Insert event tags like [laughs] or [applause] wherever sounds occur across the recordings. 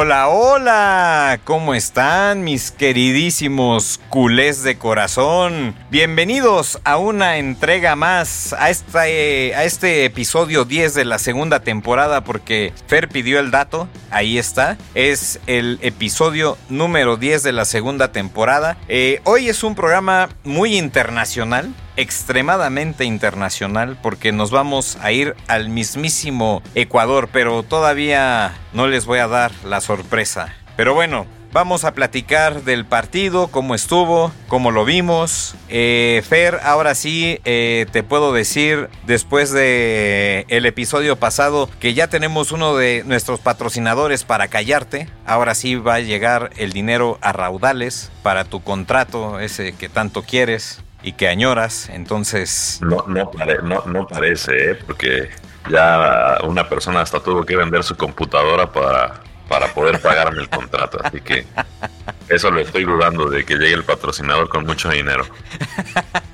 Hola, hola, ¿cómo están mis queridísimos culés de corazón? Bienvenidos a una entrega más, a este, a este episodio 10 de la segunda temporada porque Fer pidió el dato, ahí está, es el episodio número 10 de la segunda temporada. Eh, hoy es un programa muy internacional, extremadamente internacional porque nos vamos a ir al mismísimo Ecuador, pero todavía no les voy a dar la sorpresa. Pero bueno, Vamos a platicar del partido, cómo estuvo, cómo lo vimos. Eh, Fer, ahora sí eh, te puedo decir, después de el episodio pasado, que ya tenemos uno de nuestros patrocinadores para callarte. Ahora sí va a llegar el dinero a raudales para tu contrato, ese que tanto quieres y que añoras, entonces... No, no, no, parece, ¿eh? porque ya una persona hasta tuvo que vender su computadora para, para poder pagarme el contrato, así que eso lo estoy dudando de que llegue el patrocinador con mucho dinero.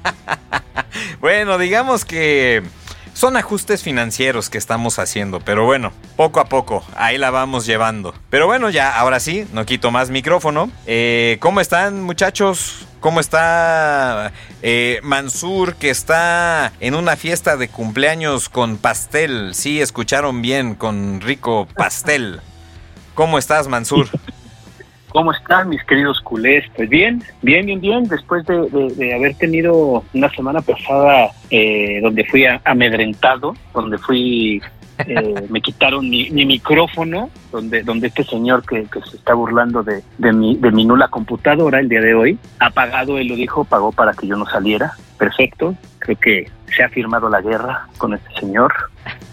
[laughs] bueno, digamos que son ajustes financieros que estamos haciendo, pero bueno, poco a poco, ahí la vamos llevando. Pero bueno, ya, ahora sí, no quito más micrófono. Eh, ¿Cómo están muchachos? ¿Cómo está eh, Mansur, que está en una fiesta de cumpleaños con pastel? Sí, escucharon bien, con rico pastel. ¿Cómo estás, Mansur? [laughs] ¿Cómo están mis queridos culés? Pues bien, bien, bien, bien. Después de, haber tenido una semana pasada eh, donde fui amedrentado, donde fui eh, [laughs] me quitaron mi, micrófono, donde, donde este señor que, se está burlando de, de, mi, de mi nula computadora el día de hoy, ha pagado, él lo dijo, pagó para que yo no saliera. Perfecto, creo que se ha firmado la guerra con este señor.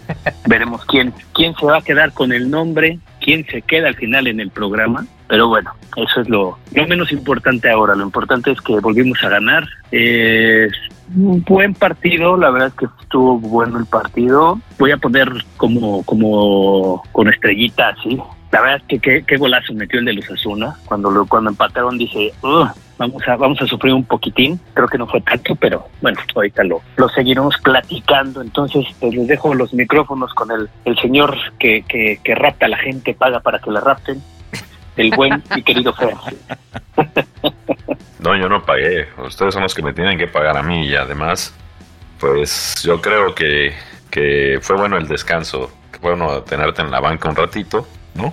[laughs] Veremos quién, quién se va a quedar con el nombre, quién se queda al final en el programa. Pero bueno, eso es lo, lo menos importante ahora. Lo importante es que volvimos a ganar. Eh, un buen partido, la verdad es que estuvo bueno el partido. Voy a poner como, como con estrellita así. La verdad es que qué, golazo metió el de Luz Azuna. Cuando, lo, cuando empataron dije, vamos a, vamos a sufrir un poquitín. Creo que no fue tanto, pero bueno, ahorita lo, lo seguiremos platicando. Entonces, pues les dejo los micrófonos con el, el señor que, que, que rapta a la gente, paga para que la rapten. El buen y querido Fer. No, yo no pagué. Ustedes son los que me tienen que pagar a mí y además, pues yo creo que, que fue bueno el descanso. Fue bueno tenerte en la banca un ratito, ¿no?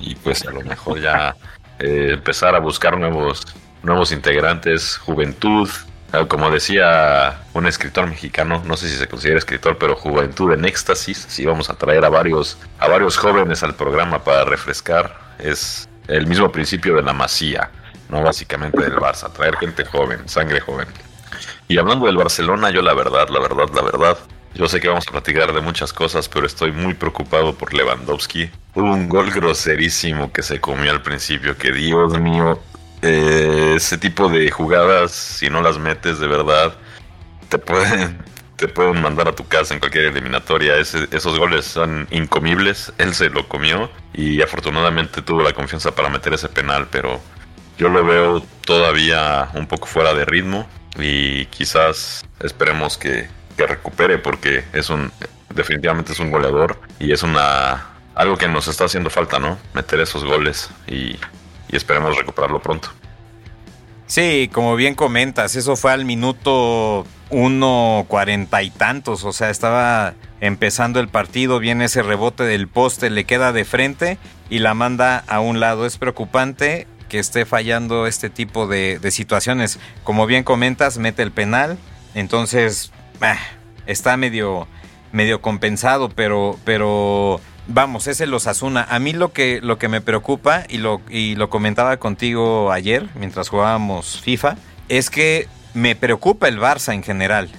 Y pues a lo mejor ya eh, empezar a buscar nuevos, nuevos integrantes, juventud. Ah, como decía un escritor mexicano, no sé si se considera escritor, pero juventud en éxtasis. Sí, vamos a traer a varios, a varios jóvenes al programa para refrescar. Es el mismo principio de la masía no básicamente del Barça, traer gente joven, sangre joven. Y hablando del Barcelona, yo la verdad, la verdad, la verdad, yo sé que vamos a platicar de muchas cosas, pero estoy muy preocupado por Lewandowski. Hubo un gol groserísimo que se comió al principio, que Dios mío, eh, ese tipo de jugadas, si no las metes de verdad, te pueden, te pueden mandar a tu casa en cualquier eliminatoria. esos goles son incomibles, él se lo comió y afortunadamente tuvo la confianza para meter ese penal, pero yo lo veo todavía un poco fuera de ritmo y quizás esperemos que, recupere porque es un definitivamente es un goleador y es una algo que nos está haciendo falta, ¿no? Meter esos goles y, y esperemos recuperarlo pronto. Sí, como bien comentas, eso fue al minuto uno cuarenta y tantos, o sea, estaba empezando el partido, viene ese rebote del poste, le queda de frente y la manda a un lado. Es preocupante que esté fallando este tipo de, situaciones. Como bien comentas, mete el penal, entonces ah, está medio, medio compensado, pero, pero vamos, es el Osasuna. A mí lo que, lo que me preocupa, y lo, y lo comentaba contigo ayer, mientras jugábamos FIFA, es que me preocupa el Barça en general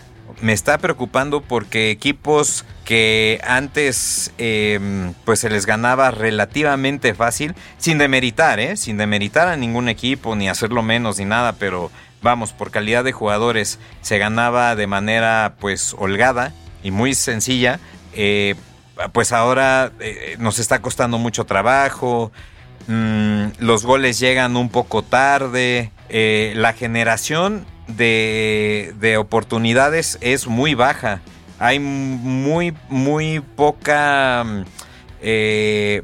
me está preocupando porque equipos que antes em, pues se les ganaba relativamente fácil, sin demeritar, ¿eh? sin demeritar a ningún equipo, ni hacerlo menos, ni nada, pero vamos, por calidad de jugadores se ganaba de manera pues holgada y muy sencilla, eh, pues ahora eh, nos está costando mucho trabajo, mm, los goles llegan un poco tarde, la generación de, oportunidades es muy baja. Hay muy, muy poca eh,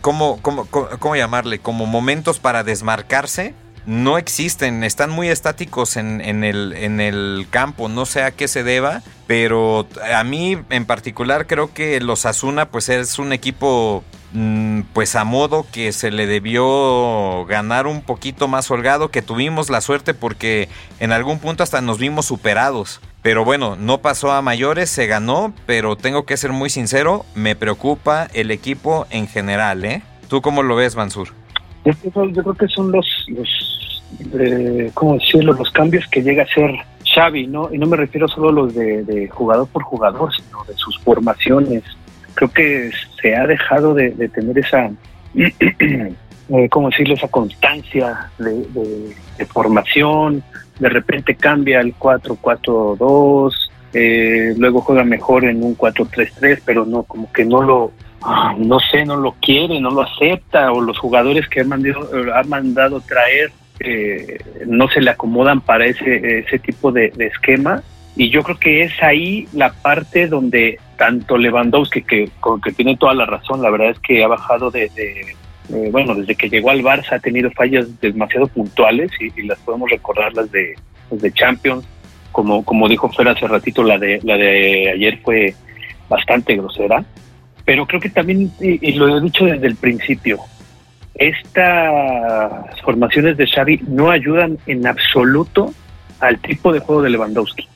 ¿cómo, cómo, cómo, llamarle? Como momentos para desmarcarse. No existen, están muy estáticos en, en, el, en el campo, no sé a qué se deba, pero a mí en particular creo que los Asuna pues es un equipo Mm, pues a modo que se le debió ganar un poquito más holgado, que tuvimos la suerte porque en algún punto hasta nos vimos superados. Pero bueno, no pasó a mayores, se ganó, pero tengo que ser muy sincero, me preocupa el equipo en general, ¿eh? ¿Tú cómo lo ves, Mansur? Yo, creo que son los, los eh, ¿cómo decirlo? Los cambios que llega a ser Xavi, ¿no? Y no me refiero solo a los de jugador por jugador, sino de sus formaciones, creo que se ha dejado de, tener esa, [clears throat] eh, ¿cómo decirlo?, esa constancia de, formación, de repente cambia el 4-4-2, eh, luego juega mejor en un 4-3-3, pero no, como que no lo, ah, no sé, no lo quiere, no lo acepta, o los jugadores que ha mandado, ha mandado traer eh, no se le acomodan para ese, ese tipo de esquema y yo creo que es ahí la parte donde tanto Lewandowski, que, tiene toda la razón, la verdad es que ha bajado de, bueno, desde que llegó al Barça ha tenido fallas demasiado puntuales y, las podemos recordar las de, de Champions, como, como dijo Fer hace ratito, la de, la de ayer fue bastante grosera, pero creo que también, y, lo he dicho desde el principio, estas formaciones de Xavi no ayudan en absoluto al tipo de juego de Lewandowski.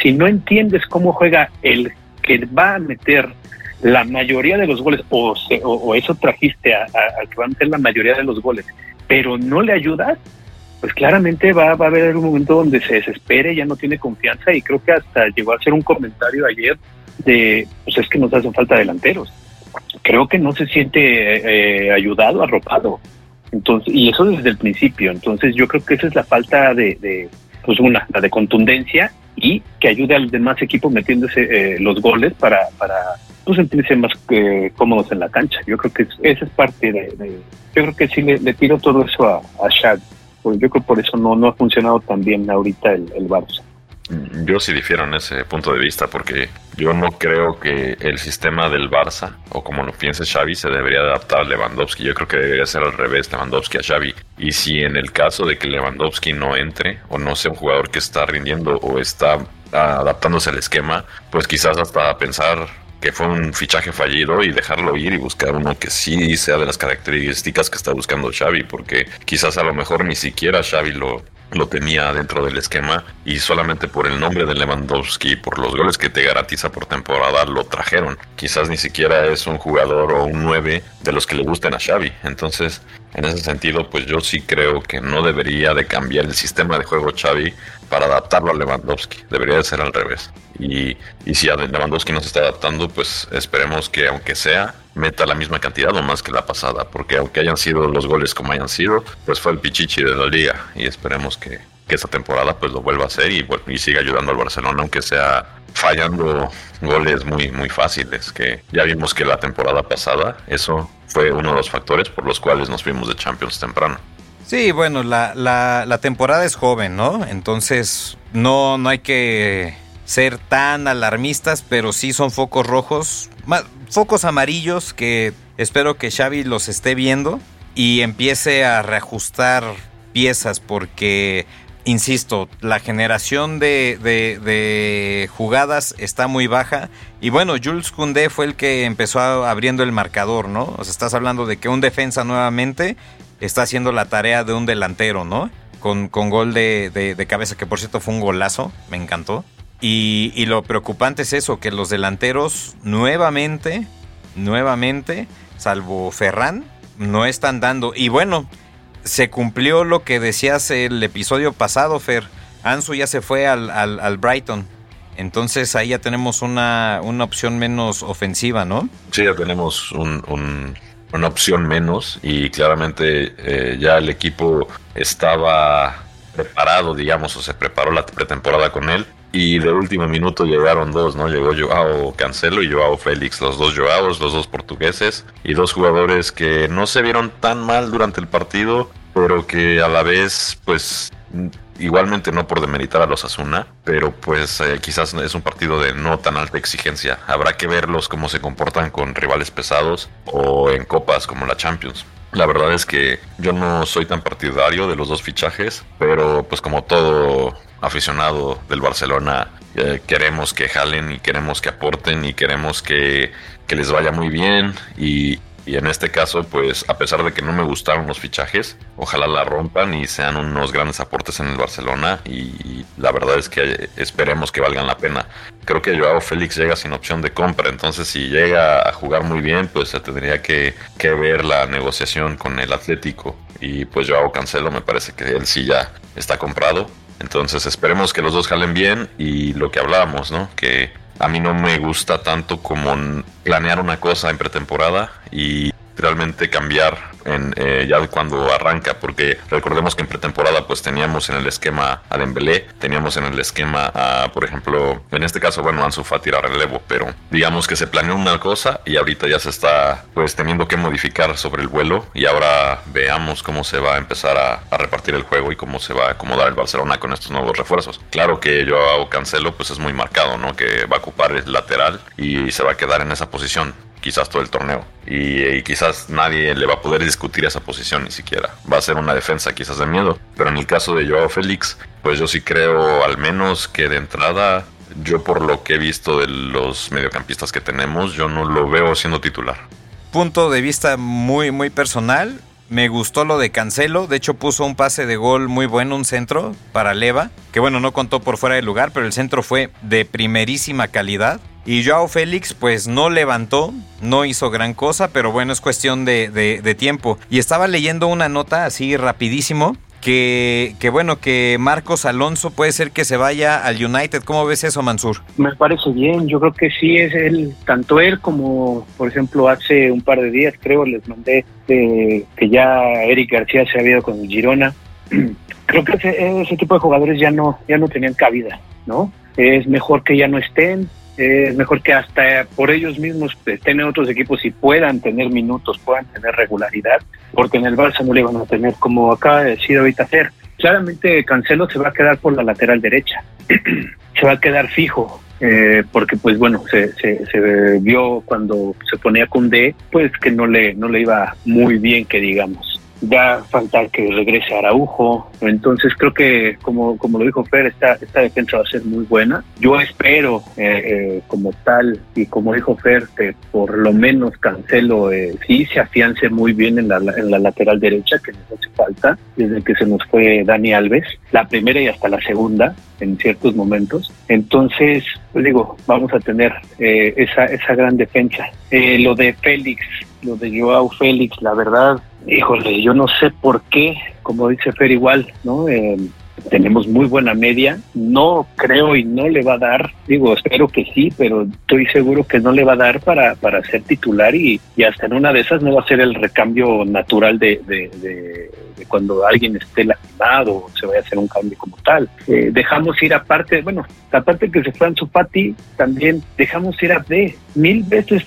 Si no entiendes cómo juega el que va a meter la mayoría de los goles, o, o, eso trajiste al que va a meter la mayoría de los goles, pero no le ayudas, pues claramente va, va a haber un momento donde se desespere, ya no tiene confianza y creo que hasta llegó a hacer un comentario ayer de, pues es que nos hacen falta delanteros. Creo que no se siente eh, ayudado, arropado. Entonces, y eso desde el principio. Entonces yo creo que esa es la falta de, de pues una, la de contundencia y que ayude al demás equipo metiéndose eh, los goles para, para pues, sentirse más eh, cómodos en la cancha. Yo creo que esa es parte de, Yo creo que sí le, tiro todo eso a, a. Pues yo creo que por eso no, no ha funcionado tan bien ahorita el, el Barça. Yo sí difiero en ese punto de vista porque yo no creo que el sistema del Barça, o como lo piense Xavi, se debería adaptar a Lewandowski. Yo creo que debería ser al revés, Lewandowski a Xavi. Y si en el caso de que Lewandowski no entre, o no sea un jugador que está rindiendo o está adaptándose al esquema, pues quizás hasta pensar que fue un fichaje fallido y dejarlo ir y buscar uno que sí sea de las características que está buscando Xavi, porque quizás a lo mejor ni siquiera Xavi lo, lo tenía dentro del esquema y solamente por el nombre de Lewandowski, por los goles que te garantiza por temporada, lo trajeron. Quizás ni siquiera es un jugador o un 9 de los que le gusten a Xavi. Entonces, en ese sentido, pues yo sí creo que no debería de cambiar el sistema de juego Xavi para adaptarlo a Lewandowski. Debería de ser al revés. Y, y si a Lewandowski no se está adaptando, pues esperemos que aunque sea, meta la misma cantidad o más que la pasada. Porque aunque hayan sido los goles como hayan sido, pues fue el pichichi de la liga. Y esperemos que, que esta temporada pues lo vuelva a hacer y, y siga ayudando al Barcelona, aunque sea fallando goles muy, muy fáciles. Que ya vimos que la temporada pasada eso fue uno de los factores por los cuales nos fuimos de Champions temprano. Sí, bueno, la, la, la temporada es joven, ¿no? Entonces no, no hay que ser tan alarmistas, pero sí son focos rojos, focos amarillos que espero que Xavi los esté viendo y empiece a reajustar piezas porque, insisto, la generación de, de, jugadas está muy baja y bueno, Jules Koundé fue el que empezó abriendo el marcador, ¿no? O sea, estás hablando de que un defensa nuevamente está haciendo la tarea de un delantero, ¿no? Con, con gol de, de, cabeza, que por cierto fue un golazo, me encantó. Y, y, lo preocupante es eso, que los delanteros nuevamente, nuevamente, salvo Ferran, no están dando. Y bueno, se cumplió lo que decías el episodio pasado, Fer. Ansu ya se fue al, al, Brighton. Entonces ahí ya tenemos una, una, opción menos ofensiva, ¿no? Sí, ya tenemos un una opción menos y claramente eh, ya el equipo estaba preparado, digamos, o se preparó la pretemporada con él. Y de último minuto llegaron dos, ¿no? Llegó Joao Cancelo y Joao Félix, los dos Joaos, los dos portugueses, y dos jugadores que no se vieron tan mal durante el partido, pero que a la vez, pues, igualmente no por demeritar a los Asuna, pero pues eh, quizás es un partido de no tan alta exigencia. Habrá que verlos cómo se comportan con rivales pesados o en copas como la Champions. La verdad es que yo no soy tan partidario de los dos fichajes, pero pues como todo aficionado del Barcelona eh, queremos que jalen y queremos que aporten y queremos que, que les vaya muy bien y, y en este caso, pues a pesar de que no me gustaron los fichajes, ojalá la rompan y sean unos grandes aportes en el Barcelona y la verdad es que esperemos que valgan la pena. Creo que Joao Félix llega sin opción de compra, entonces si llega a jugar muy bien, pues se tendría que, que ver la negociación con el Atlético y pues Joao Cancelo me parece que él sí ya está comprado. Entonces esperemos que los dos jalen bien y lo que hablábamos, ¿no? Que a mí no me gusta tanto como planear una cosa en pretemporada y realmente cambiar en, eh, ya cuando arranca, porque recordemos que en pretemporada pues teníamos en el esquema a Dembélé, teníamos en el esquema a, por ejemplo, en este caso, bueno, Ansu Fati era relevo, pero digamos que se planeó una cosa y ahorita ya se está pues teniendo que modificar sobre el vuelo y ahora veamos cómo se va a empezar a, a repartir el juego y cómo se va a acomodar el Barcelona con estos nuevos refuerzos. Claro que yo Cancelo pues es muy marcado, ¿no? Que va a ocupar el lateral y se va a quedar en esa posición quizás todo el torneo. Y, quizás nadie le va a poder discutir esa posición ni siquiera. Va a ser una defensa quizás de miedo. Pero en el caso de Joao Félix, pues yo sí creo al menos que de entrada, yo por lo que he visto de los mediocampistas que tenemos, yo no lo veo siendo titular. Punto de vista muy, muy personal. Me gustó lo de Cancelo, de hecho puso un pase de gol muy bueno, un centro para Leva, que bueno, no contó por fuera del lugar, pero el centro fue de primerísima calidad. Y Joao Félix pues no levantó, no hizo gran cosa, pero bueno, es cuestión de, tiempo. Y estaba leyendo una nota así rapidísimo. Que, que, bueno, que Marcos Alonso puede ser que se vaya al United. ¿Cómo ves eso, Mansur? Me parece bien, yo creo que sí es él, tanto él como, por ejemplo, hace un par de días creo les mandé que ya Eric García se había ido con Girona. [clears throat] Creo que ese, ese tipo de jugadores ya no, ya no tenían cabida, ¿no? Es mejor que ya no estén, es mejor que hasta por ellos mismos estén en otros equipos y puedan tener minutos, puedan tener regularidad, porque en el Barça no le van a tener, como acaba de decir ahorita Fer. Claramente Cancelo se va a quedar por la lateral derecha, [clears throat] se va a quedar fijo, eh, porque pues bueno, se, se, se, vio cuando se ponía con D, pues que no le, no le iba muy bien que digamos ya falta que regrese Araujo. Entonces creo que, como, como lo dijo Fer, esta, esta defensa va a ser muy buena. Yo espero, eh, eh, como tal, y como dijo Fer, que por lo menos Cancelo eh, sí se afiance muy bien en la, en la lateral derecha, que nos hace falta, desde que se nos fue Dani Alves, la primera y hasta la segunda, en ciertos momentos. Entonces, pues digo, vamos a tener esa, esa gran defensa. lo de Félix, lo de Joao Félix, la verdad, híjole, yo no sé por qué, como dice Fer igual, ¿no? Eh, tenemos muy buena media, no creo y no le va a dar, digo, espero que sí, pero estoy seguro que no le va a dar para, para ser titular y, hasta en una de esas no va a ser el recambio natural de, de, cuando alguien esté lastimado o se vaya a hacer un cambio como tal. Eh, dejamos ir aparte, bueno, aparte que se fue su Fati, también dejamos ir a Abde, mil veces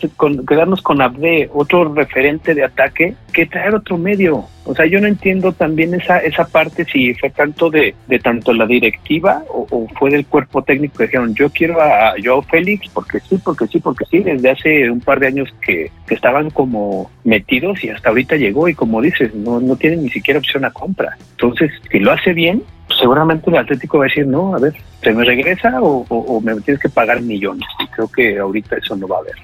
quedarnos con Abde, otro referente de ataque, que traer otro medio. O sea, yo no entiendo también esa, esa parte si fue tanto de, de tanto la directiva o, fue del cuerpo técnico que dijeron, yo quiero a Joao Félix porque sí, porque sí, porque sí, desde hace un par de años que, estaban como metidos y hasta ahorita llegó y como dices, no, no tienen ni siquiera opción a compra. Entonces, si lo hace bien, seguramente el Atlético va a decir, no, a ver, ¿se me regresa o, me tienes que pagar millones? Y creo que ahorita eso no va a haber.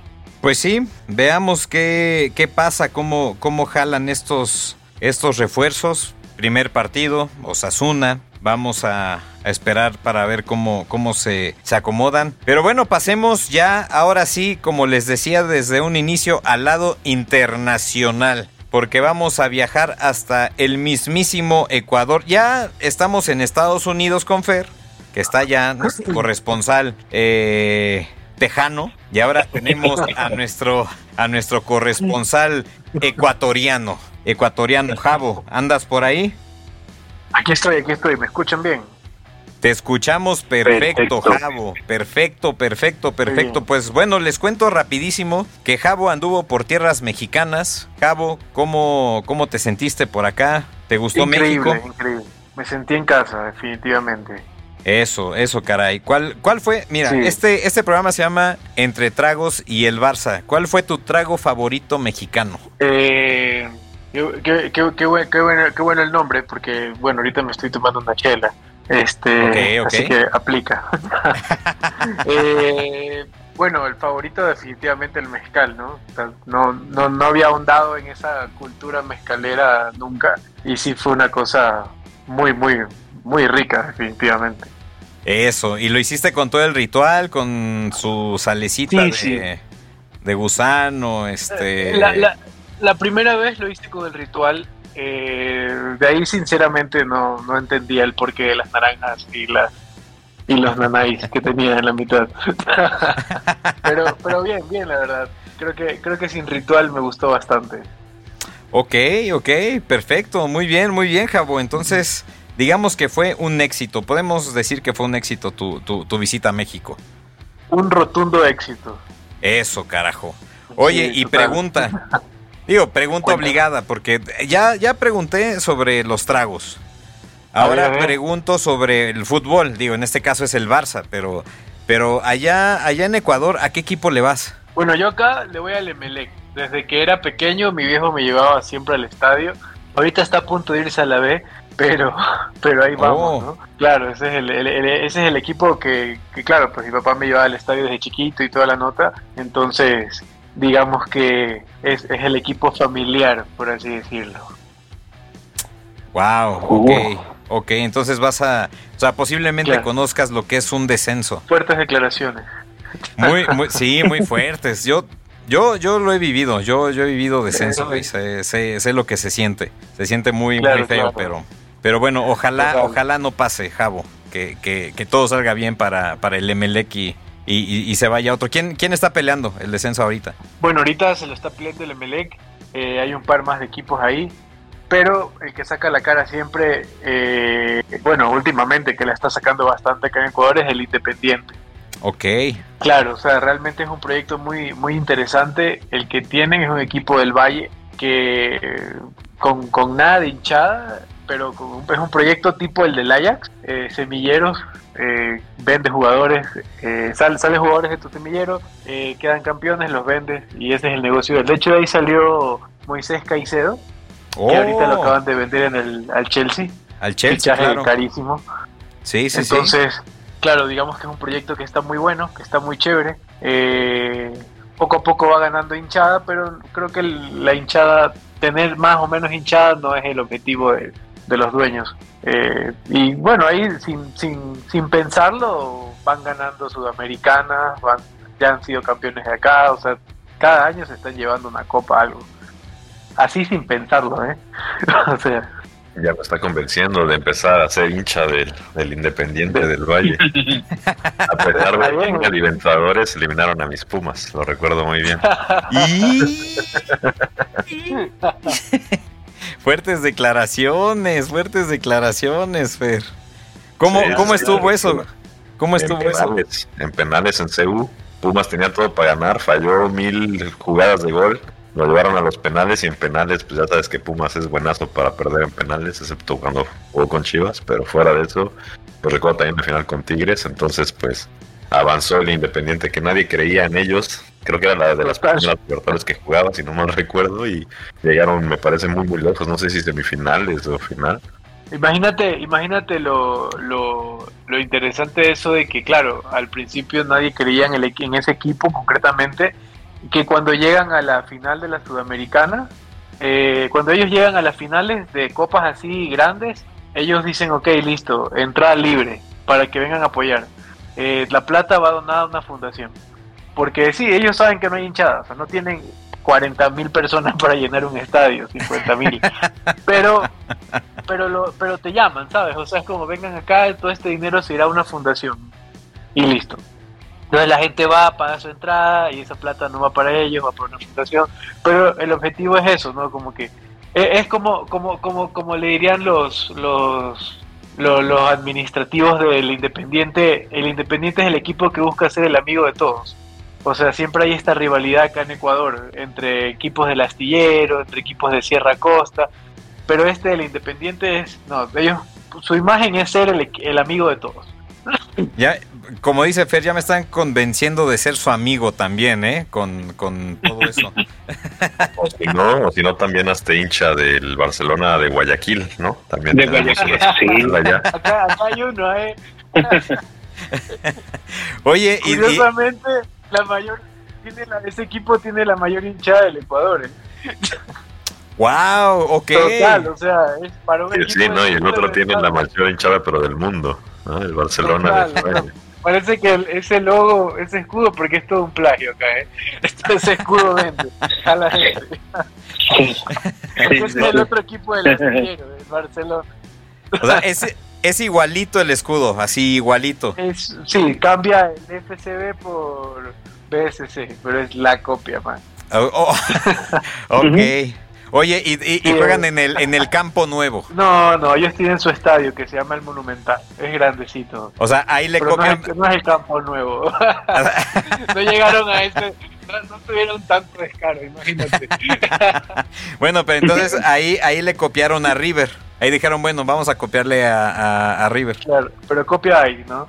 Pues sí, veamos qué, qué pasa, cómo, cómo jalan estos, estos refuerzos. Primer partido, Osasuna. Vamos a, esperar para ver cómo, cómo se, se acomodan. Pero bueno, pasemos ya, ahora sí, como les decía desde un inicio, al lado internacional porque vamos a viajar hasta el mismísimo Ecuador. Ya estamos en Estados Unidos con Fer, que está ya nuestro corresponsal eh, tejano, y ahora tenemos a nuestro, a nuestro corresponsal ecuatoriano, ecuatoriano Javo. ¿Andas por ahí? Aquí estoy, aquí estoy, ¿me escuchan bien? Te escuchamos perfecto, Javo. Perfecto, perfecto, perfecto. Pues bueno, les cuento rapidísimo que Javo anduvo por tierras mexicanas. Javo, ¿cómo, cómo te sentiste por acá? ¿Te gustó México? Increíble. me sentí en casa, definitivamente. Eso, eso, caray. ¿Cuál, cuál fue? Mira, este, este programa se llama Entre Tragos y el Barça. ¿Cuál fue tu trago favorito mexicano? Eh, qué, qué, bueno, qué bueno el nombre, porque, bueno, ahorita me estoy tomando una chela. Este, Así que aplica. [laughs] eh, bueno, el favorito definitivamente el mezcal, ¿no? no, no, no había ahondado en esa cultura mezcalera nunca y sí fue una cosa muy, muy, muy rica, definitivamente. Eso, y lo hiciste con todo el ritual, con su salecita de, de, gusano, este... La, la, primera vez lo hice con el ritual, eh, de ahí sinceramente no, no entendía el porqué de las naranjas y las y los nanáis que tenía en la mitad. [laughs] pero, pero bien, bien, la verdad. Creo que, creo que sin ritual me gustó bastante. Ok, ok, perfecto, muy bien, muy bien, Jabo. Entonces, digamos que fue un éxito. Podemos decir que fue un éxito tu, tu, visita a México. Un rotundo éxito. Eso, carajo. Oye, y pregunta. [laughs] Digo, pregunta obligada, porque ya, ya pregunté sobre los tragos. Ahora pregunto sobre el fútbol. Digo, en este caso es el Barça, pero, pero allá, allá en Ecuador, ¿a qué equipo le vas? Bueno, yo acá le voy al Emelec. Desde que era pequeño, mi viejo me llevaba siempre al estadio. Ahorita está a punto de irse a la B, pero, [laughs] pero ahí vamos, oh. ¿no? Claro, ese es el, ese es el equipo que, que, claro, pues mi papá me llevaba al estadio desde chiquito y toda la nota. Entonces, digamos que es, es el equipo familiar, por así decirlo. Wow, ok. Ok, entonces vas a, o sea, posiblemente conozcas lo que es un descenso. Fuertes declaraciones. Muy, [laughs] muy, sí, muy fuertes. Yo, yo, yo lo he vivido. Yo, yo he vivido descenso y sé, sé, lo que se siente. Se siente muy, muy feo, pero, pero bueno, ojalá, ojalá no pase, Javo, que, que, que todo salga bien para, para el Emelec y, y, se vaya otro. ¿Quién, ¿Quién está peleando el descenso ahorita? Bueno, ahorita se lo está peleando el Emelec. Eh, hay un par más de equipos ahí pero el que saca la cara siempre, eh, bueno, últimamente que la está sacando bastante acá en Ecuador es el Independiente. Ok. Claro, o sea, realmente es un proyecto muy, muy interesante. El que tienen es un equipo del Valle que con, con nada de hinchada, pero es un proyecto tipo el del Ajax, eh, semilleros, eh, vende jugadores, eh, sale, sale jugadores de tu semillero, eh, quedan campeones, los vendes y ese es el negocio. De hecho, de ahí salió Moisés Caicedo, que ahorita lo oh. acaban de vender en el, al Chelsea. Al Chelsea, claro. carísimo. Sí, sí, Entonces, claro, digamos que es un proyecto que está muy bueno, que está muy chévere. Eh, poco a poco va ganando hinchada, pero creo que la hinchada, tener más o menos hinchada no es el objetivo de, los dueños. Eh, y bueno, ahí sin, sin, sin pensarlo van ganando Sudamericanas, van, ya han sido campeones de acá, o sea, cada año se están llevando una copa algo así sin pensarlo, ¿eh? [laughs] o sea. Ya me está convenciendo de empezar a ser hincha del, Independiente del Valle. A pesar de que Libertadores eliminaron a mis Pumas, lo recuerdo muy bien. [laughs] fuertes declaraciones, fuertes declaraciones, Fer. ¿Cómo, ¿cómo estuvo eso? ¿Cómo estuvo eso? En penales en CU, Pumas tenía todo para ganar, falló mil jugadas de gol lo llevaron a los penales y en penales, pues ya sabes que Pumas es buenazo para perder en penales, excepto cuando jugó con Chivas, pero fuera de eso, pues recuerdo también la final con Tigres, entonces pues avanzó el Independiente que nadie creía en ellos, creo que era la de las primeras que jugaba, si no mal recuerdo, y llegaron, me parece, muy muy lejos, no sé si semifinales o final. Imagínate, imagínate lo, lo, lo interesante de eso de que, claro, al principio nadie creía en, el, en ese equipo concretamente, que cuando llegan a la final de la Sudamericana, eh, cuando ellos llegan a las finales de copas así grandes, ellos dicen, ok, listo, entrada libre para que vengan a apoyar. Eh, la plata va donada a una fundación. Porque sí, ellos saben que no hay hinchadas, o sea, no tienen 40 mil personas para llenar un estadio, 50 mil. [laughs] Pero, pero, lo, pero te llaman, ¿sabes? O sea, es como vengan acá, todo este dinero se irá a una fundación. Y listo. Entonces la gente va a pagar su entrada y esa plata no va para ellos, va para una fundación. Pero el objetivo es eso, ¿no? Como que e, es como, como, como, como le dirían los, los, los, administrativos del Independiente. El Independiente es el equipo que busca ser el amigo de todos. O sea, siempre hay esta rivalidad acá en Ecuador entre equipos del astillero, entre equipos de Sierra Costa. Pero este del Independiente es, no, ellos su imagen es ser el, el amigo de todos. Ya, como dice Fer, ya me están convenciendo de ser su amigo también, ¿eh? Con, con todo eso. [laughs] o si no, o si no también hasta hincha del Barcelona de Guayaquil, ¿no? También De Guayaquil, una sí. escuela allá. Acá, acá hay uno, ¿eh? [laughs] Oye, y, y- Curiosamente, la mayor, tiene la, ese equipo tiene la mayor hinchada del Ecuador, ¿eh? wow, ok. Total, o sea, es para un Sí, equipo sí, ¿no? Y el de- otro tiene la mayor hinchada, pero del mundo, ¿no? El Barcelona de Total, España. Parece que el- ese logo, ese escudo, porque es todo un plagio acá, ¿eh? [laughs] Ese escudo vende a la gente. Ese es el otro equipo del astillero, Barcelona. O sea, es, es igualito el escudo, así igualito. Es, sí, cambia el FCB por BSC, pero es la copia, man. Oh, oh, [laughs] ok. Oye, y, y- y Sí, juegan en el, en el campo nuevo. [laughs] No, no, ellos tienen su estadio que se llama el Monumental. Es grandecito. O sea, ahí le Pero no copian. es, no es el campo nuevo. [laughs] no llegaron a ese. No, no tuvieron tanto descaro, imagínate. Bueno, pero entonces ahí, ahí le copiaron a River. Ahí dijeron, bueno, vamos a copiarle a, a- a River. Claro, pero copia ahí, ¿no?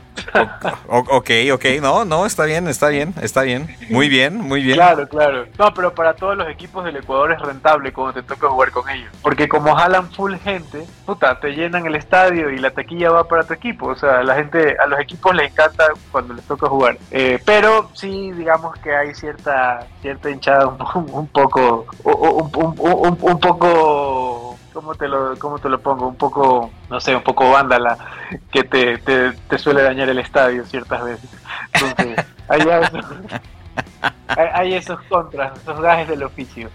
O- ok, ok, no, no, está bien, está bien, está bien. Muy bien, muy bien. Claro, claro. No, pero para todos los equipos del Ecuador es rentable cuando te toca jugar con ellos. Porque como jalan full gente, puta, te llenan el estadio y la taquilla va para tu equipo. O sea, la gente, a los equipos les encanta cuando les toca jugar. Eh, pero sí, digamos que hay cierta cierta hinchada un, po- [laughs] un poco, un, un- un- un poco, ¿cómo te lo, cómo te lo pongo? Un poco, no sé, un poco vándala, que te, te, te suele dañar el estadio ciertas veces. Entonces, [laughs] hay, esos contras, esos gajes del oficio.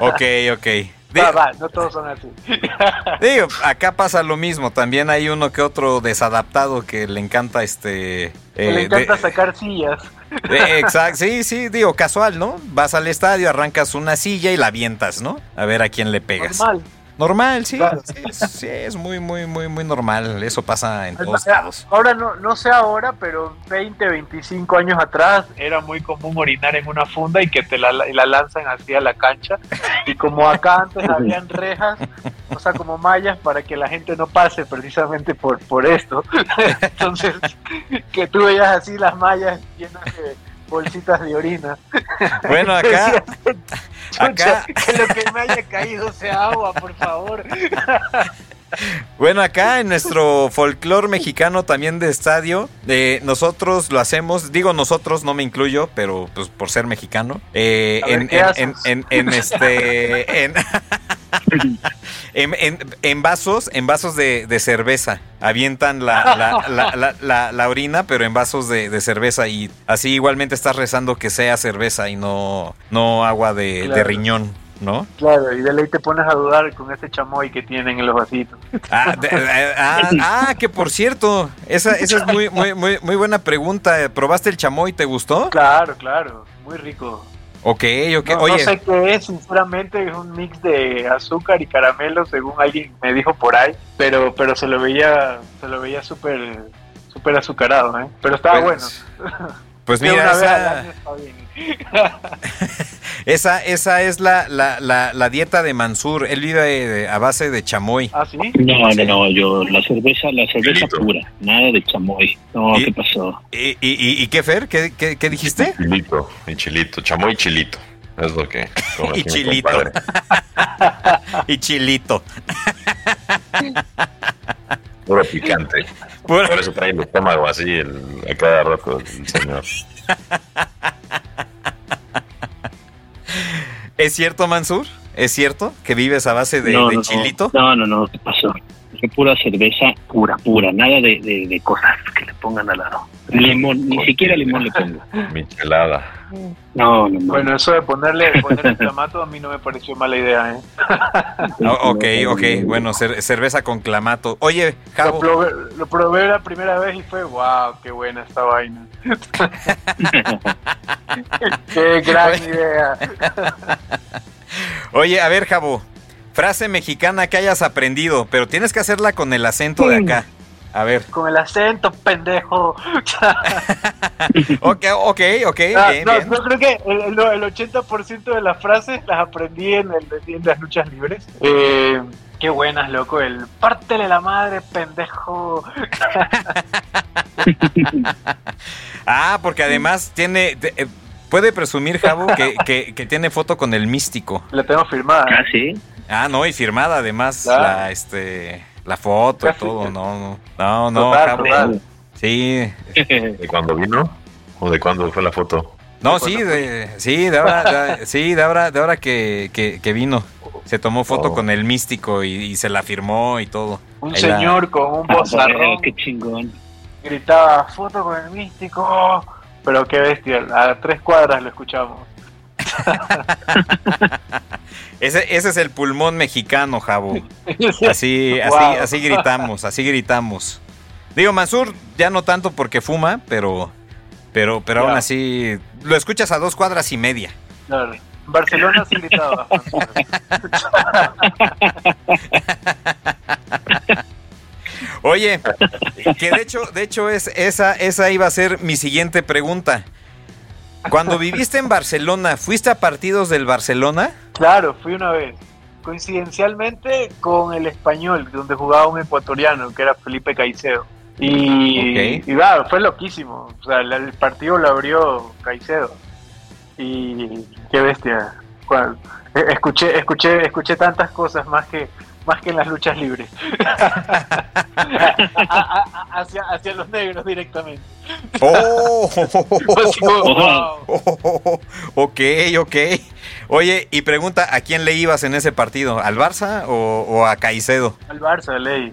Ok, ok. [laughs] Va, va, no todos son así. [laughs] Digo, acá pasa lo mismo. También hay uno que otro desadaptado que le encanta este. Le eh, encanta de- sacar sillas. Eh, Exacto, sí, sí, digo, casual, ¿no? Vas al estadio, arrancas una silla y la avientas, ¿no? A ver a quién le pegas. Normal. Normal, sí, Claro. sí, es, sí, es muy, muy, muy, muy normal. Eso pasa en todos lados. Ahora no, no sé ahora, pero 20, 25 años atrás era muy común orinar en una funda y que te la, la lanzan así a la cancha. Y como acá antes habían rejas, o sea, como mallas para que la gente no pase precisamente por, por esto. [laughs] Entonces, que tú veías así las mallas llenas de bolsitas de orina. [laughs] Bueno, acá, que lo que me haya caído sea agua, por favor. [laughs] bueno, acá en nuestro folclore mexicano también de estadio, eh, nosotros lo hacemos, digo nosotros, no me incluyo, pero pues por ser mexicano, eh, en, en, en- en este, [laughs] en, en, en- en vasos, en vasos de, de cerveza, avientan la, la, la, orina, pero en vasos de, de cerveza y así igualmente estás rezando que sea cerveza y no, no agua de, riñón, ¿no? Claro, y de ley te pones a dudar con ese chamoy que tienen en los vasitos. Ah, de- eh, ah, ah, que por cierto, esa, esa es muy, muy, muy, muy buena pregunta. ¿Probaste el chamoy? ¿Te gustó? Claro, claro, muy rico. Ok, ok. No, no Oye, sé qué es, sinceramente es un mix de azúcar y caramelo, según alguien me dijo por ahí, pero pero se lo veía se lo veía súper súper azucarado, ¿eh? Pero estaba pues, bueno. [laughs] Pues mira, esa, año está bien. [laughs] esa, esa es la, la, la, la dieta de Mansur. Él vive a base de chamoy. ¿Ah, sí? No, no, no, yo la cerveza, la cerveza pura, nada de chamoy. No, ¿Y? ¿qué pasó? ¿Y, y, y- y qué, Fer? ¿Qué, qué, qué dijiste? Chilito, y chilito, chamoy y chilito. Es lo que. [laughs] [laughs] Y chilito. Y chilito. Puro picante. Por eso trae el estómago así el, a cada rato el señor. [laughs] ¿Es cierto, Mansur? ¿Es cierto que vives a base de, no, de no, chilito? No, no, no, ¿qué pasó? Es pura cerveza pura, pura, nada de, de, de cosas que le pongan al lado. Limón, ni siquiera limón le pongo. Michelada. No, no, no. Bueno, eso de ponerle, ponerle clamato a mí no me pareció mala idea, ¿eh? Ah, [laughs] ok, ok. Bueno, cer- cerveza con clamato. Oye, Lo Javo, probé, lo probé la primera vez y fue, wow, qué buena esta vaina. [laughs] qué gran idea. [laughs] Oye, a ver, Jabo, frase mexicana que hayas aprendido, pero tienes que hacerla con el acento de acá. A ver, Con el acento, pendejo. [laughs] ok, ok, ok, [laughs] Ah, bien, no, bien. yo creo que el, el- el 80% de las frases las aprendí en, el, en las luchas libres. Eh, qué buenas, loco. El pártele la madre, pendejo. [laughs] ah, porque además tiene. eh, puede presumir, Javo, que, que, que tiene foto con el místico. La tengo firmada. Ah, sí. Ah, no, y firmada además Claro. la, este, la foto y todo. No, no, no, no, Total. Sí. [laughs] ¿De cuándo vino? ¿O de cuándo fue la foto? No, ¿De sí, de, sí, de ahora, de- sí, de ahora, de ahora que, que, que vino. Se tomó foto Oh. con el místico y, y se la firmó y todo. Un Ahí la- señor con un bozarrón [laughs] qué chingón. gritaba foto con el místico. Pero qué bestia, a tres cuadras lo escuchamos. [laughs] Ese, ese es el pulmón mexicano, Javo. [laughs] Así, así, Wow. así gritamos, así gritamos. Digo, Mansur ya no tanto porque fuma, pero, pero, pero aún así lo escuchas a dos cuadras y media. Barcelona sí gritaba. [laughs] Oye, que de hecho, de hecho es esa, esa iba a ser mi siguiente pregunta. Cuando viviste en Barcelona, ¿fuiste a partidos del Barcelona? Claro, fui una vez. Coincidencialmente con el español, donde jugaba un ecuatoriano, que era Felipe Caicedo. Y, Ok. y claro, fue loquísimo. O sea, el, el partido lo abrió Caicedo. Y qué bestia. Eh, Escuché, escuché, escuché tantas cosas más que más que en las luchas libres. [laughs] A- a- a- hacia, hacia los negros directamente. ¡Oh! [laughs] Wow. ok, ok. Oye, y pregunta, ¿a quién le ibas en ese partido? ¿Al Barça o, o a Caicedo? Al Barça, ley.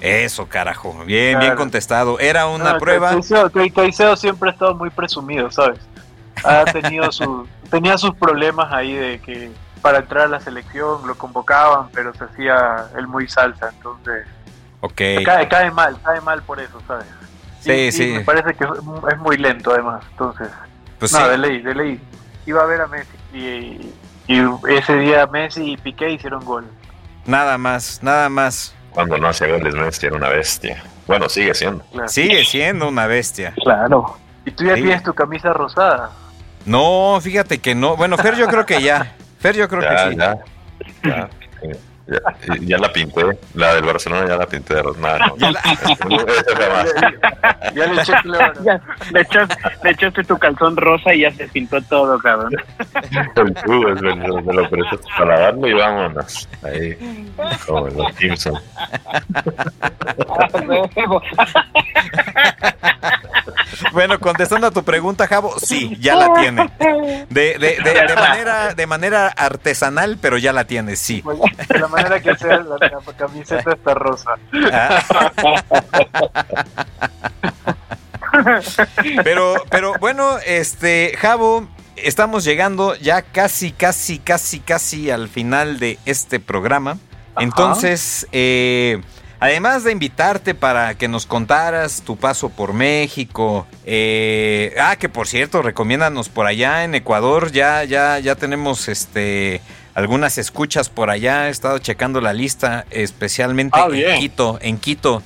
Eso, carajo. Bien, bien Claro. contestado. Era una No, prueba. Caicedo, Ca- Caicedo siempre ha estado muy presumido, ¿sabes? Ha tenido su, tenía sus problemas ahí de que para entrar a la selección lo convocaban, pero se hacía él muy salsa, entonces cae, cae mal, cae mal por eso, ¿sabes? Sí, Y- y sí. Me parece que es muy lento además, entonces. Pues no, sí. de ley, de ley. Iba a ver a Messi y, y ese día Messi y Piqué hicieron gol. Nada más, nada más. Cuando no hacía goles, Messi era una bestia. Bueno, sigue siendo. Claro. Sigue siendo una bestia. Claro. Y tú ya Sí. tienes tu camisa rosada. No, fíjate que no. Bueno, Fer, yo creo que ya. Fer, yo creo Ya, que sí. Ya, la pinté. La del Barcelona ya la pinté de Rosnada. No, [laughs] Ya. [laughs] Ya le echaste, le echaste tu calzón rosa y ya se pintó todo, cabrón. El tubo, es verdad, me lo prestaste para darlo y vámonos. Ahí, como en los Simpsons. Bueno, contestando a tu pregunta, Javo, sí, ya la tiene. De, de, de, de manera, de manera artesanal, pero ya la tiene, sí. Manera que sea, la, la camiseta está rosa. Ah. Pero, pero bueno, este, Javo, estamos llegando ya casi, casi, casi, casi al final de este programa. Entonces, eh, además de invitarte para que nos contaras tu paso por México, eh, ah, que por cierto, recomiéndanos por allá en Ecuador, ya, ya, ya tenemos este algunas escuchas por allá, he estado checando la lista, especialmente Ah, en bien. Quito, en Quito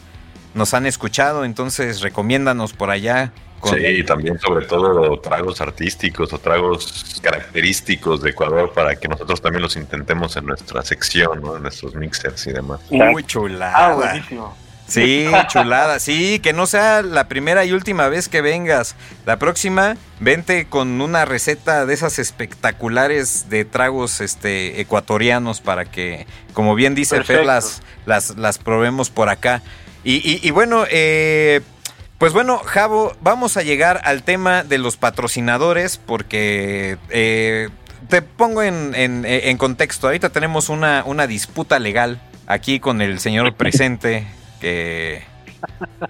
nos han escuchado, entonces recomiéndanos por allá. con- Sí, también sobre todo tragos artísticos o tragos característicos de Ecuador para que nosotros también los intentemos en nuestra sección, ¿no? en nuestros mixers y demás. Uy, Ah, chulada. buenísimo. Sí, [laughs] chulada. Sí, que no sea la primera y última vez que vengas. La próxima, vente con una receta de esas espectaculares de tragos este, ecuatorianos para que, como bien dice Fer, Perfecto. las, las, las probemos por acá. Y, y- y bueno, eh, pues bueno, Javo, vamos a llegar al tema de los patrocinadores porque eh, te pongo en, en- en contexto. Ahorita tenemos una, una disputa legal aquí con el señor [laughs] presente que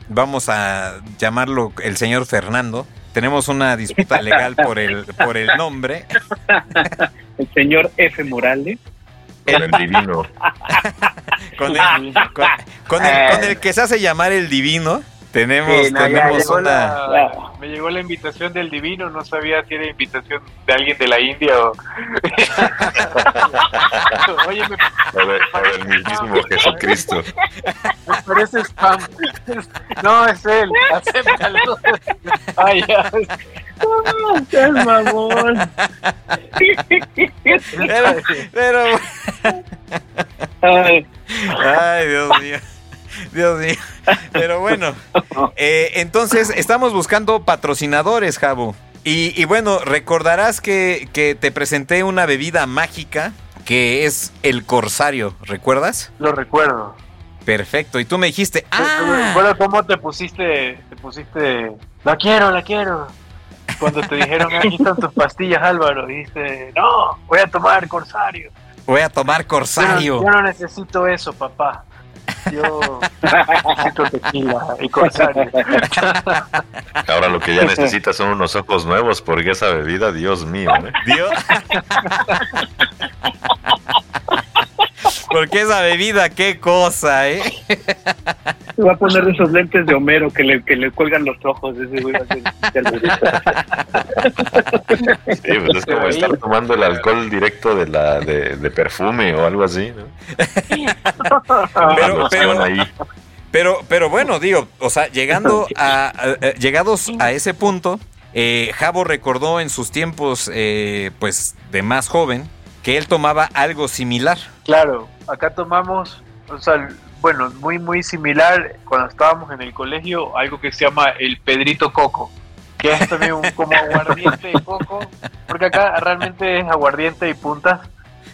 vamos a llamarlo el señor Fernando. Tenemos una disputa legal por el, por el nombre. El señor F. Morales. Con el divino. [laughs] Con el, con, con el, con el que se hace llamar el divino. Tenemos, Sí, no, ya tenemos llegó una... la- me llegó la invitación del divino, no sabía si era invitación de alguien de la India o... [laughs] Oye, me, O, de- o del mismísimo Jesucristo. me parece spam. No, es él, acéptalo. Ay, ya. ¡Qué mamón! [laughs] Pero, pero, Ay, Ay, Dios mío. [laughs] Dios mío. Pero bueno, eh, entonces estamos buscando patrocinadores, Jabo. Y, y bueno, recordarás que, que te presenté una bebida mágica que es el Corsario, ¿recuerdas? Lo recuerdo. Perfecto, y tú me dijiste, ah. Recuerdo cómo te pusiste, te pusiste, la quiero, la quiero. Cuando te dijeron, aquí están tus pastillas, Álvaro, dijiste, no, voy a tomar Corsario. Voy a tomar Corsario. Yo no, necesito eso, papá. Yo necesito tequila y Corsario. [laughs] Ahora lo que ya necesitas son unos ojos nuevos porque esa bebida, Dios mío. ¿eh? Dios. [laughs] Porque esa bebida, qué cosa, ¿eh? Se va a poner esos lentes de Homero que le, que le cuelgan los ojos. Ese güey va a ser Sí, pues es como estar tomando el alcohol directo de la de, de perfume o algo así, ¿no? Pero, pero, pero, pero, bueno, digo, o sea, llegando a, a llegados a ese punto, eh, Jabo recordó en sus tiempos, eh, pues, de más joven, que él tomaba algo similar. Claro, acá tomamos, o sea, bueno, muy muy similar cuando estábamos en el colegio, algo que se llama el Pedrito Coco, que es también como aguardiente de coco, porque acá realmente es aguardiente y puntas.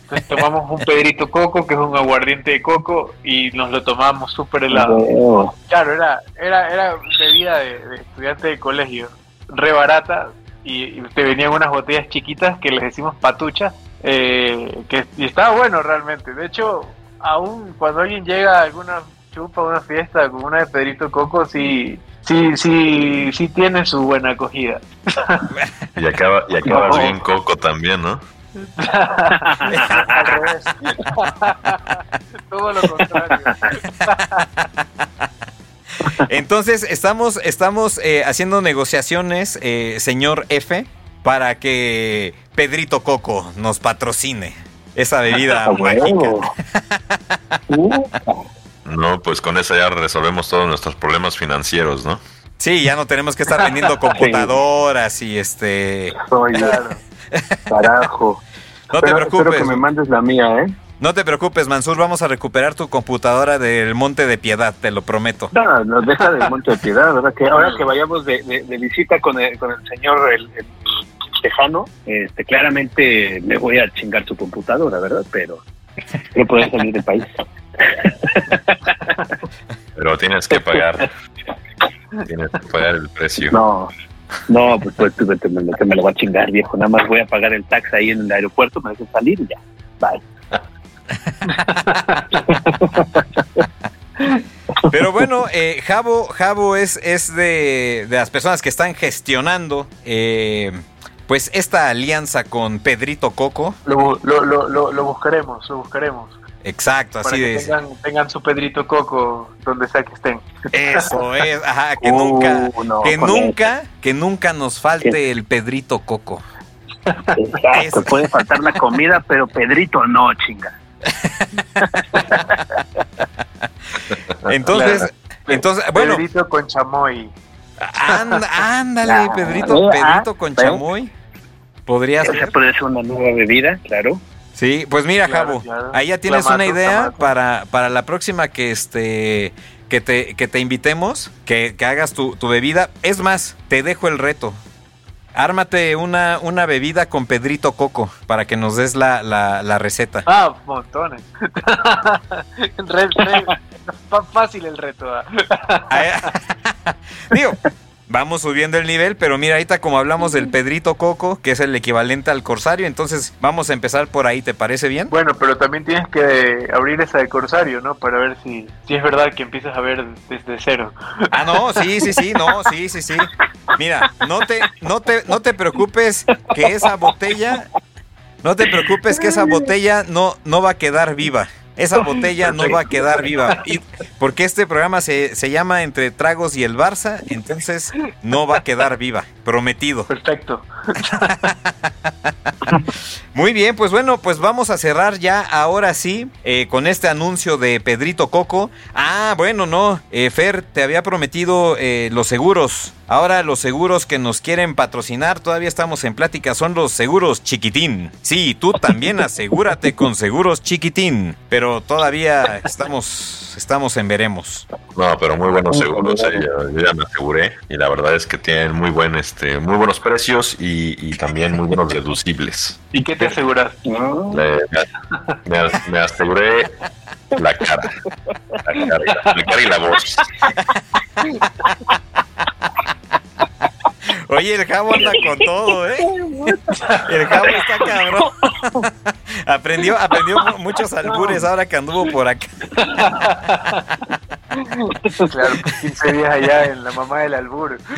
Entonces tomamos un Pedrito Coco, que es un aguardiente de coco, y nos lo tomamos súper helado. Claro, era, era, era bebida de, de estudiante de colegio, re barata, y, y te venían unas botellas chiquitas que les decimos patuchas, eh, que y estaba bueno realmente. De hecho, aún cuando alguien llega a alguna chupa, una fiesta con una de Pedrito Coco, sí, sí, sí, sí tiene su buena acogida. [laughs] Y acaba, y acaba bien Coco también, ¿no? Al revés. [laughs] Todo lo contrario. Entonces, estamos, estamos eh, haciendo negociaciones, eh, señor F, para que Pedrito Coco nos patrocine esa bebida [laughs] mágica. No, pues con esa ya resolvemos todos nuestros problemas financieros, ¿no? Sí, ya no tenemos que estar vendiendo [laughs] computadoras y este. claro. [laughs] Carajo. No te Espero- preocupes. Espero que me mandes la mía, ¿eh? No te preocupes, Mansur, vamos a recuperar tu computadora del Monte de Piedad, te lo prometo. No, nos deja del Monte de Piedad, ¿verdad? Que ahora que vayamos de, de- de visita con el, con el señor el, el tejano, este, claramente me voy a chingar su computadora, ¿verdad? Pero no puedo salir del país. Pero tienes que pagar. tienes que pagar el precio. No, no, pues, pues tú vete, me, que me lo voy a chingar, viejo. Nada más voy a pagar el tax ahí en el aeropuerto, me dejo salir y ya. Bye. Pero bueno, eh, Jabo, Jabo es, es de, de las personas que están gestionando eh, pues esta alianza con Pedrito Coco. Lo, lo, lo, lo, lo buscaremos, lo buscaremos. Exacto, Para así que de... tengan, tengan su Pedrito Coco donde sea que estén. Eso es, ajá, que [laughs] Uh, nunca, no, que nunca, que nunca nos falte el Pedrito Coco. Exacto, puede faltar la comida, pero Pedrito no, chinga. [laughs] Entonces, entonces, bueno, Pedrito con chamoy. Anda- ándale, Ah, Pedrito, eh, Pedrito ah, con chamoy. Podría Esa puede ser una nueva bebida, claro. Sí, pues mira, Claro, Jabo, ya. ahí ya tienes Clamato, una idea clamato. para, para la próxima que este que te, que te invitemos, que, que hagas tu, tu bebida. Es más, te dejo el reto. Ármate una, una bebida con Pedrito Coco para que nos des la, la, la receta. Ah, montones. Re- re- fa- fácil el reto. ah. [laughs] Digo, vamos subiendo el nivel, pero mira, ahorita como hablamos del Pedrito Coco, que es el equivalente al Corsario, entonces vamos a empezar por ahí, ¿te parece bien? Bueno, pero también tienes que abrir esa de Corsario, ¿no? Para ver si, si es verdad que empiezas a ver desde cero. Ah, no, sí, sí, sí, no, sí, sí, sí. Mira, no te, no te, no te preocupes que esa botella, no te preocupes que esa botella no, no va a quedar viva. Esa botella no va a quedar viva. Y- porque este programa se, se llama Entre Tragos y el Barça, entonces no va a quedar viva. Prometido. Perfecto. [laughs] Muy bien, pues bueno, pues vamos a cerrar ya ahora sí eh, con este anuncio de Pedrito Coco. Ah, bueno, no, eh, Fer, te había prometido eh, los seguros. Ahora los seguros que nos quieren patrocinar, todavía estamos en plática, son los seguros chiquitín. Sí, tú también asegúrate con seguros chiquitín, pero todavía estamos, estamos en veremos. No, pero muy buenos seguros, eh, yo, ya me aseguré y la verdad es que tienen muy buen, este, muy buenos precios y, también muy buenos deducibles. ¿Y qué te aseguras? me, me, aseguré la cara, la cara, la cara y la voz. Oye, el jabo anda con todo, ¿eh? El jabo está cabrón. [laughs] aprendió, aprendió muchos [laughs] albures ahora que anduvo por acá. Claro, 15 días allá en la mamá del albur. [laughs]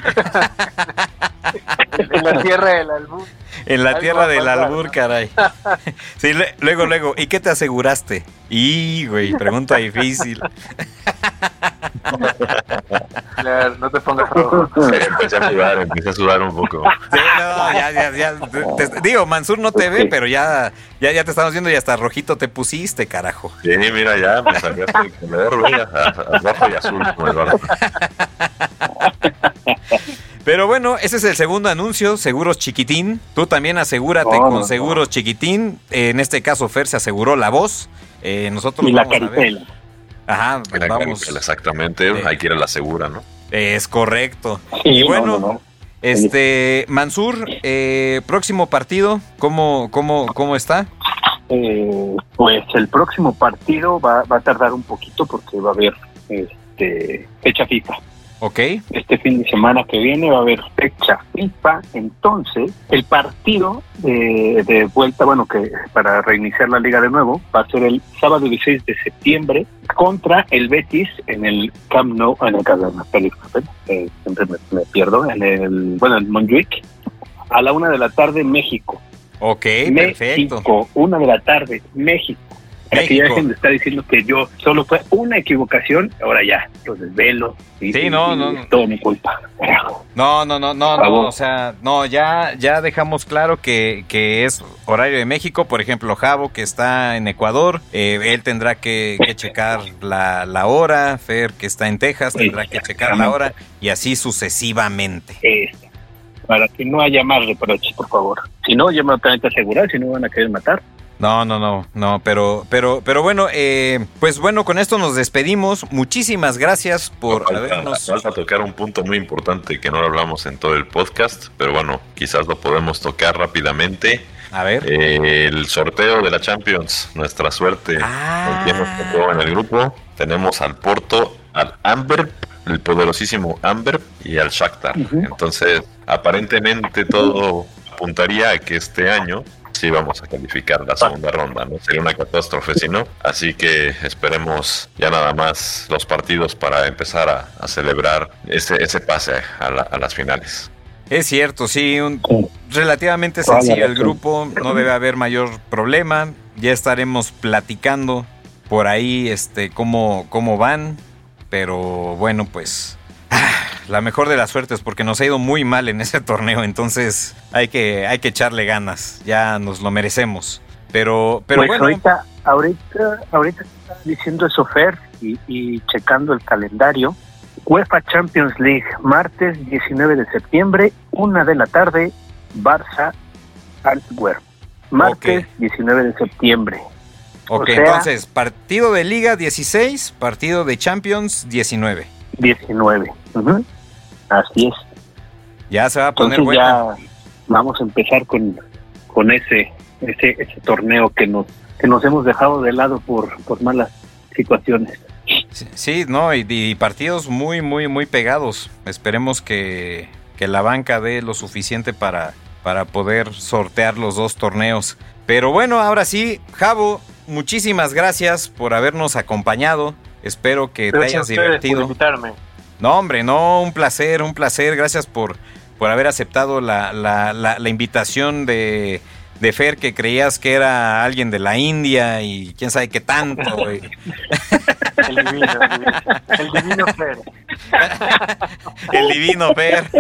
En la tierra del albur. En la tierra del albur, caray. [laughs] Sí, luego, luego, ¿y qué te aseguraste? Y, güey, pregunta difícil. [laughs] Claro, no te pongas [laughs] rojo. empecé a sudar, empecé a sudar un poco. Sí, no, ya, ya, ya. digo, Mansur no te ve, pero ya, ya, ya te estamos viendo y hasta rojito te pusiste, carajo. Sí, mira, ya me salió el color, güey, rojo y azul como el barco. Pero bueno, ese es el segundo anuncio, Seguros Chiquitín. Tú también asegúrate con Seguros Chiquitín. en este caso, Fer se aseguró la voz. Eh, nosotros y la cartela. Ajá, vamos. Exactamente, hay que ir a la segura, ¿no? Es correcto. y bueno, este Mansur, eh, próximo partido, ¿cómo, cómo, cómo está? Eh, pues el próximo partido va, va a tardar un poquito porque va a haber este, fecha FIFA. Ok. Este fin de semana que viene va a haber fecha FIFA, entonces el partido de, vuelta, bueno, que para reiniciar la liga de nuevo, va a ser el sábado 16 de septiembre contra el Betis en el Camp Nou, en el Camp eh, siempre me, pierdo, en el, bueno, en Montjuic, a la una de la tarde México. Ok, México, perfecto. Una de la tarde, México. Para que ya dejen de estar diciendo que yo solo fue una equivocación, ahora ya, los desvelo. Sí, no, no, no. Todo mi culpa. No, no, no, no, no, o sea, no, ya, ya dejamos claro que, que es horario de México, por ejemplo, Javo, que está en Ecuador, eh, él tendrá que, checar la, la, hora, Fer, que está en Texas, tendrá que checar la hora, y así sucesivamente. para que no haya más reproches, por favor. Si no, yo me tengo que asegurar, si no van a querer matar. No, no, no, no, pero, pero, pero bueno, eh, pues bueno, con esto nos despedimos. Muchísimas gracias por habernos. Vamos a tocar un punto muy importante que no lo hablamos en todo el podcast, pero bueno, quizás lo podemos tocar rápidamente. A ver. Eh, el sorteo de la Champions, nuestra suerte. Ah. en el grupo? Tenemos al Porto, al Amber, el poderosísimo Amber y al Shakhtar. Entonces, aparentemente todo apuntaría a que este año sí vamos a calificar la segunda ronda, ¿no? Sería una catástrofe si no. Así que esperemos ya nada más los partidos para empezar a, celebrar ese, ese pase a, las finales. Es cierto, sí, un, relativamente sencillo el grupo, no debe haber mayor problema. Ya estaremos platicando por ahí este cómo, cómo van, pero bueno, pues la mejor de las suertes porque nos ha ido muy mal en ese [laughs] torneo, entonces hay que, hay que echarle ganas, ya nos lo merecemos. Pero, pero pues bueno. Ahorita, ahorita, ahorita está diciendo eso Fer y, y checando el calendario. UEFA Champions League, martes 19 de septiembre, una de la tarde, Barça Antwerp. Martes 19 de septiembre. Ok, entonces, partido de Liga 16, partido de Champions 19. 19. Así es. Ya se va a poner bueno. Ya vamos a empezar con, con ese, ese, ese torneo que nos, que nos hemos dejado de lado por, por malas situaciones. Sí, no, y, partidos muy, muy, muy pegados. Esperemos que, que la banca dé lo suficiente para, para poder sortear los dos torneos. Pero bueno, ahora sí, Javo, muchísimas gracias por habernos acompañado. Espero que te hayas divertido. Por invitarme. No, hombre, no, un placer, un placer. Gracias por, por haber aceptado la, la, la, invitación de, de, Fer, que creías que era alguien de la India y quién sabe qué tanto. [laughs] el divino, el divino Fer. [laughs] El divino Fer. [laughs]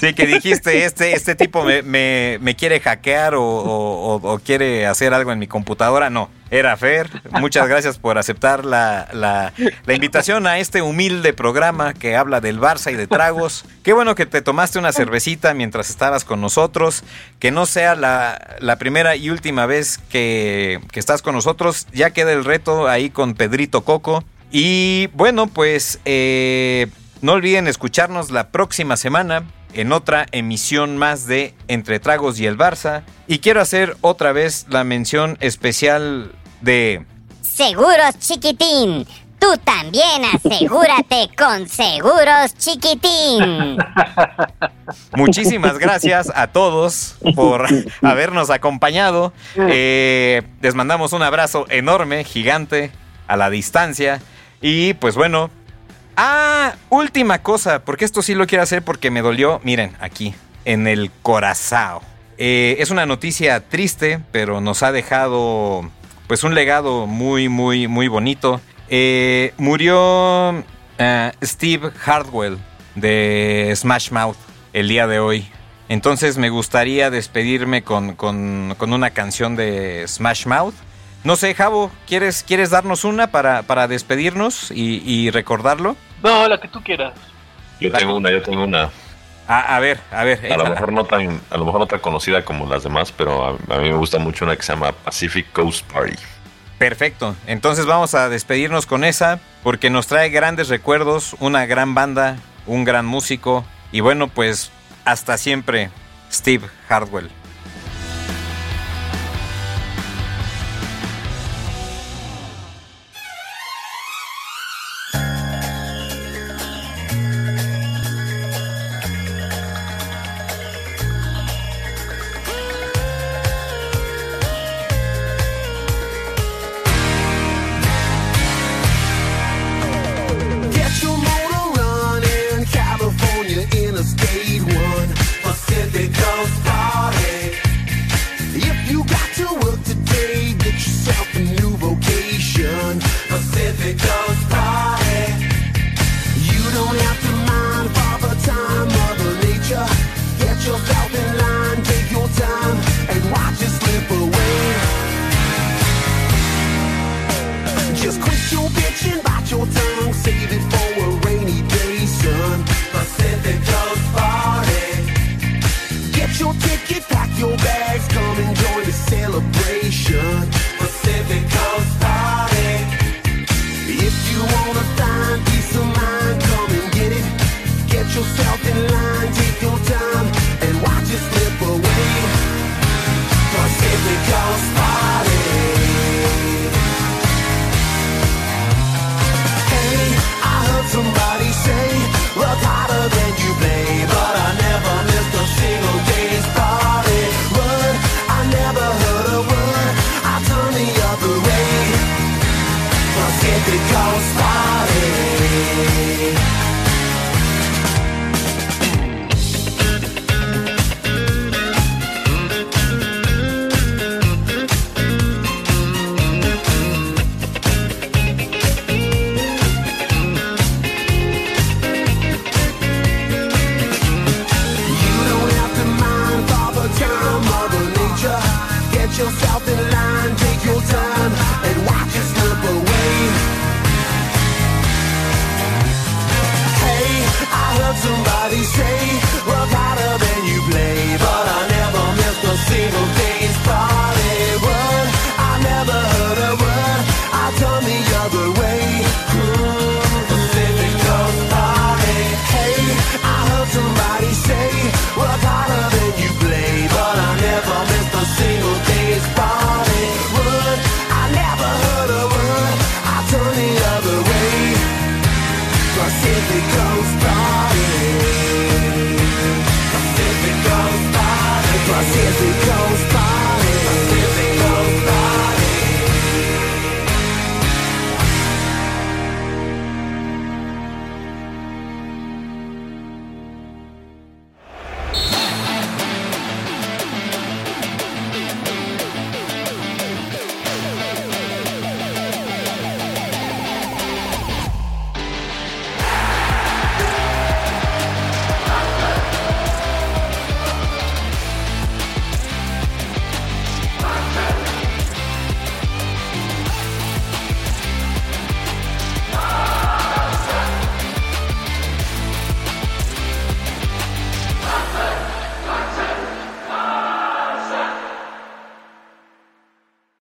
Sí, que dijiste, este, este tipo me, me, quiere hackear o, quiere hacer algo en mi computadora. No, era Fer. Muchas gracias por aceptar la, la, la, invitación a este humilde programa que habla del Barça y de tragos. Qué bueno que te tomaste una cervecita mientras estabas con nosotros. Que no sea la, la primera y última vez que, que estás con nosotros. Ya queda el reto ahí con Pedrito Coco. Y bueno, pues eh, no olviden escucharnos la próxima semana en otra emisión más de Entre Tragos y el Barça. Y quiero hacer otra vez la mención especial de... Seguros Chiquitín. Tú también asegúrate con Seguros Chiquitín. [laughs] Muchísimas gracias a todos por [laughs] habernos acompañado. Eh, les mandamos un abrazo enorme, gigante, a la distancia. Y pues bueno. Ah, última cosa, porque esto sí lo quiero hacer porque me dolió, miren, aquí, en el corazón. Eh, es una noticia triste, pero nos ha dejado pues un legado muy, muy, muy bonito. Eh, murió eh, Steve Hardwell de Smash Mouth el día de hoy. Entonces me gustaría despedirme con, con, con una canción de Smash Mouth. No sé, Javo, ¿quieres, ¿quieres darnos una para, para despedirnos y, recordarlo? No, la que tú quieras. Yo tengo una, yo tengo una. A, ver, a ver. A lo, mejor no tan, a lo mejor no tan conocida como las demás, pero a, mí me gusta mucho una que se llama Pacific Coast Party. Perfecto, entonces vamos a despedirnos con esa porque nos trae grandes recuerdos, una gran banda, un gran músico y bueno pues hasta siempre Steve Hardwell.